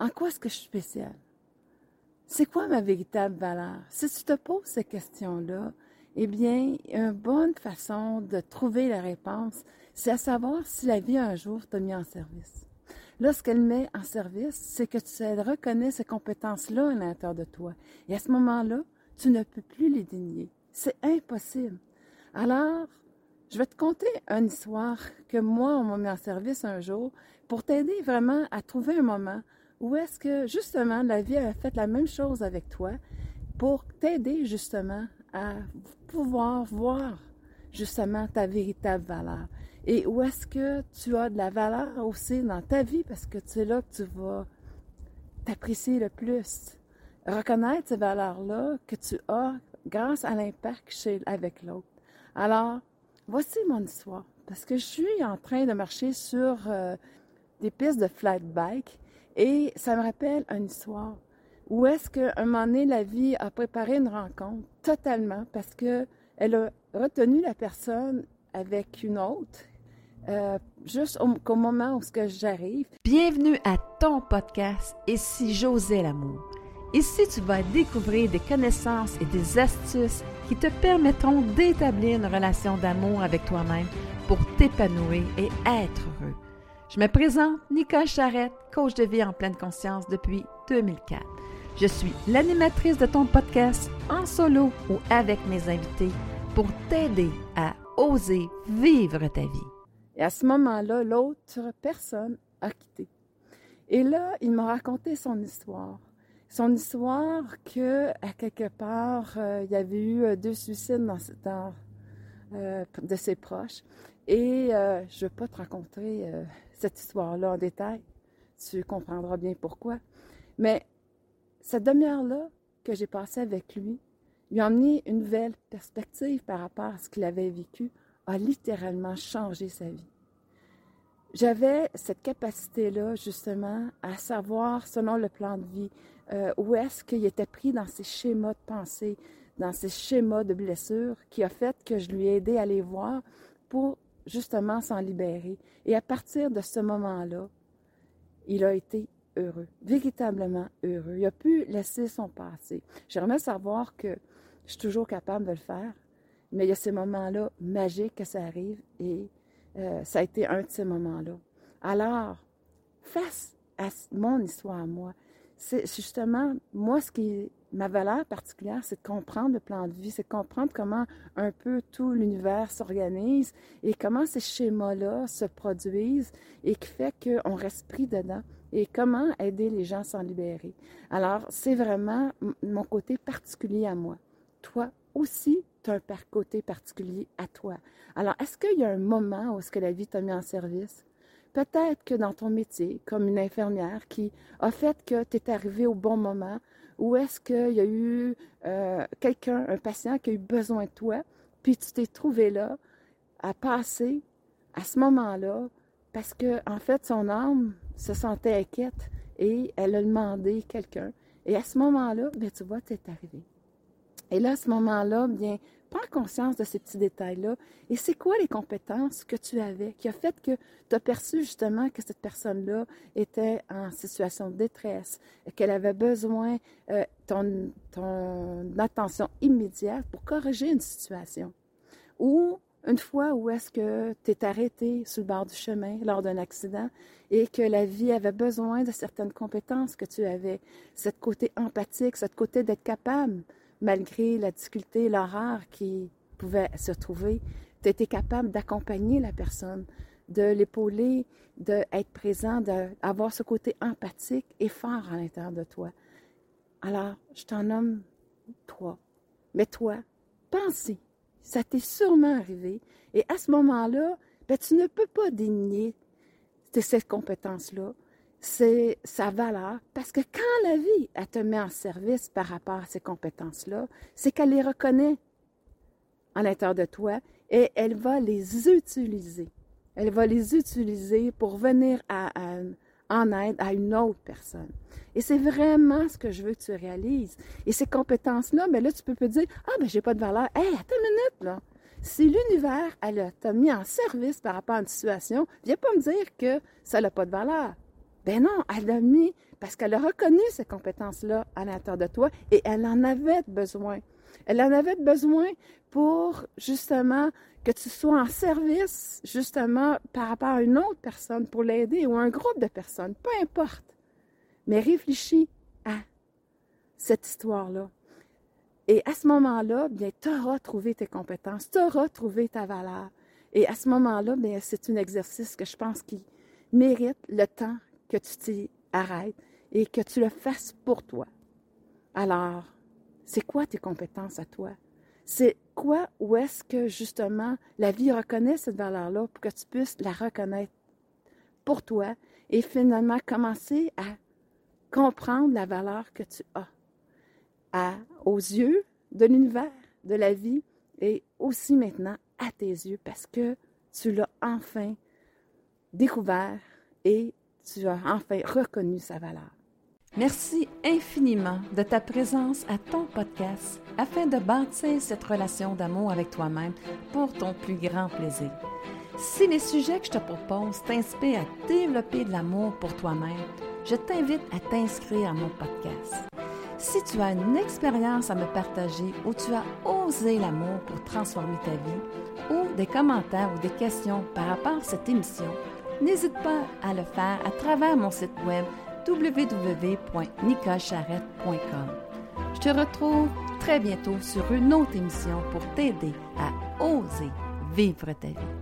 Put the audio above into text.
en quoi est-ce que je suis spéciale? C'est quoi ma véritable valeur? Si tu te poses ces questions-là, eh bien, une bonne façon de trouver la réponse, c'est à savoir si la vie un jour t'a mis en service. Lorsqu'elle met en service, c'est que tu reconnais ces compétences-là à l'intérieur de toi. Et à ce moment-là, tu ne peux plus les dénier. C'est impossible. Alors, je vais te conter une histoire que moi, on m'a mis en service un jour pour t'aider vraiment à trouver un moment où est-ce que justement la vie a fait la même chose avec toi pour t'aider justement à pouvoir voir justement ta véritable valeur? Et où est-ce que tu as de la valeur aussi dans ta vie parce que c'est là que tu vas t'apprécier le plus? Reconnaître ces valeurs-là que tu as grâce à l'impact avec l'autre. Alors, voici mon histoire. Parce que je suis en train de marcher sur euh, des pistes de flat bike et ça me rappelle une histoire où est-ce qu'à un moment donné, la vie a préparé une rencontre totalement parce qu'elle a retenu la personne avec une autre euh, juste au, moment où j'arrive. Bienvenue à ton podcast Ici José l'amour. Ici, tu vas découvrir des connaissances et des astuces qui te permettront d'établir une relation d'amour avec toi-même pour t'épanouir et être heureux. Je me présente Nicole Charrette, coach de vie en pleine conscience depuis 2004. Je suis l'animatrice de ton podcast en solo ou avec mes invités pour t'aider à oser vivre ta vie. Et à ce moment-là, l'autre personne a quitté. Et là, il m'a raconté son histoire. Son histoire que, à quelque part, euh, il y avait eu euh, deux suicides dans, dans euh, de ses proches. Et je ne vais pas te raconter cette histoire-là en détail. Tu comprendras bien pourquoi. Mais cette demi-heure-là que j'ai passée avec lui, lui a amené une nouvelle perspective par rapport à ce qu'il avait vécu, a littéralement changé sa vie. J'avais cette capacité-là, justement, à savoir, selon le plan de vie, euh, où est-ce qu'il était pris dans ses schémas de pensée, dans ses schémas de blessures, qui a fait que je lui ai aidé à les voir pour justement s'en libérer. Et à partir de ce moment-là, il a été heureux, véritablement heureux. Il a pu laisser son passé. J'aimerais savoir que je suis toujours capable de le faire, mais il y a ces moments-là magiques que ça arrive et euh, ça a été un de ces moments-là. Alors, face à mon histoire à moi, c'est justement, moi, ce qui ma valeur particulière, c'est de comprendre le plan de vie, c'est de comprendre comment un peu tout l'univers s'organise et comment ces schémas-là se produisent et qui fait qu'on reste pris dedans et comment aider les gens à s'en libérer. Alors, c'est vraiment mon côté particulier à moi. Toi aussi, tu as un côté particulier à toi. Alors, est-ce qu'il y a un moment où est-ce que la vie t'a mis en service? Peut-être que dans ton métier, comme une infirmière qui a fait que tu es arrivé au bon moment, ou est-ce qu'il y a eu euh, quelqu'un, un patient qui a eu besoin de toi, puis tu t'es trouvé là à passer à ce moment-là parce que en fait son âme se sentait inquiète et elle a demandé quelqu'un. Et à ce moment-là, bien, tu vois, tu es arrivé. Et là, à ce moment-là, bien, prends conscience de ces petits détails-là. Et c'est quoi les compétences que tu avais qui a fait que tu as perçu justement que cette personne-là était en situation de détresse, qu'elle avait besoin euh, ton, attention immédiate pour corriger une situation? Ou une fois où est-ce que tu es arrêté sur le bord du chemin lors d'un accident et que la vie avait besoin de certaines compétences que tu avais, cette côté empathique, cette côté d'être capable malgré la difficulté, l'horreur qui pouvait se trouver, tu étais capable d'accompagner la personne, de l'épauler, d'être présent, d'avoir ce côté empathique et fort à l'intérieur de toi. Alors, je t'en nomme trois. Mais toi, pensez, ça t'est sûrement arrivé. Et à ce moment-là, ben, tu ne peux pas dénier cette compétence-là c'est sa valeur, parce que quand la vie, elle te met en service par rapport à ces compétences-là, c'est qu'elle les reconnaît en l'intérieur de toi et elle va les utiliser. Elle va les utiliser pour venir en aide à une autre personne. Et c'est vraiment ce que je veux que tu réalises. Et ces compétences-là, mais ben là, tu peux te dire, ah, ben, j'ai pas de valeur. Hé, attends une minute, là. Si l'univers, elle t'a mis en service par rapport à une situation, viens pas me dire que ça n'a pas de valeur Ben non, elle a mis, parce qu'elle a reconnu ces compétences-là à l'intérieur de toi et elle en avait besoin. Elle en avait besoin pour justement que tu sois en service, justement, par rapport à une autre personne pour l'aider ou un groupe de personnes, peu importe. Mais réfléchis à cette histoire-là. Et à ce moment-là, bien, tu auras trouvé tes compétences, tu auras trouvé ta valeur. Et à ce moment-là, bien, c'est un exercice que je pense qui mérite le temps que tu t'y arrêtes et que tu le fasses pour toi. Alors, c'est quoi tes compétences à toi? C'est quoi, où est-ce que justement la vie reconnaît cette valeur-là pour que tu puisses la reconnaître pour toi et finalement commencer à comprendre la valeur que tu as à, aux yeux de l'univers, de la vie et aussi maintenant à tes yeux parce que tu l'as enfin découvert et tu as enfin reconnu sa valeur. Merci infiniment de ta présence à ton podcast afin de bâtir cette relation d'amour avec toi-même pour ton plus grand plaisir. Si les sujets que je te propose t'inspirent à développer de l'amour pour toi-même, je t'invite à t'inscrire à mon podcast. Si tu as une expérience à me partager où tu as osé l'amour pour transformer ta vie, ou des commentaires ou des questions par rapport à cette émission, n'hésite pas à le faire à travers mon site web www.nicolecharrette.com. Je te retrouve très bientôt sur une autre émission pour t'aider à oser vivre ta vie.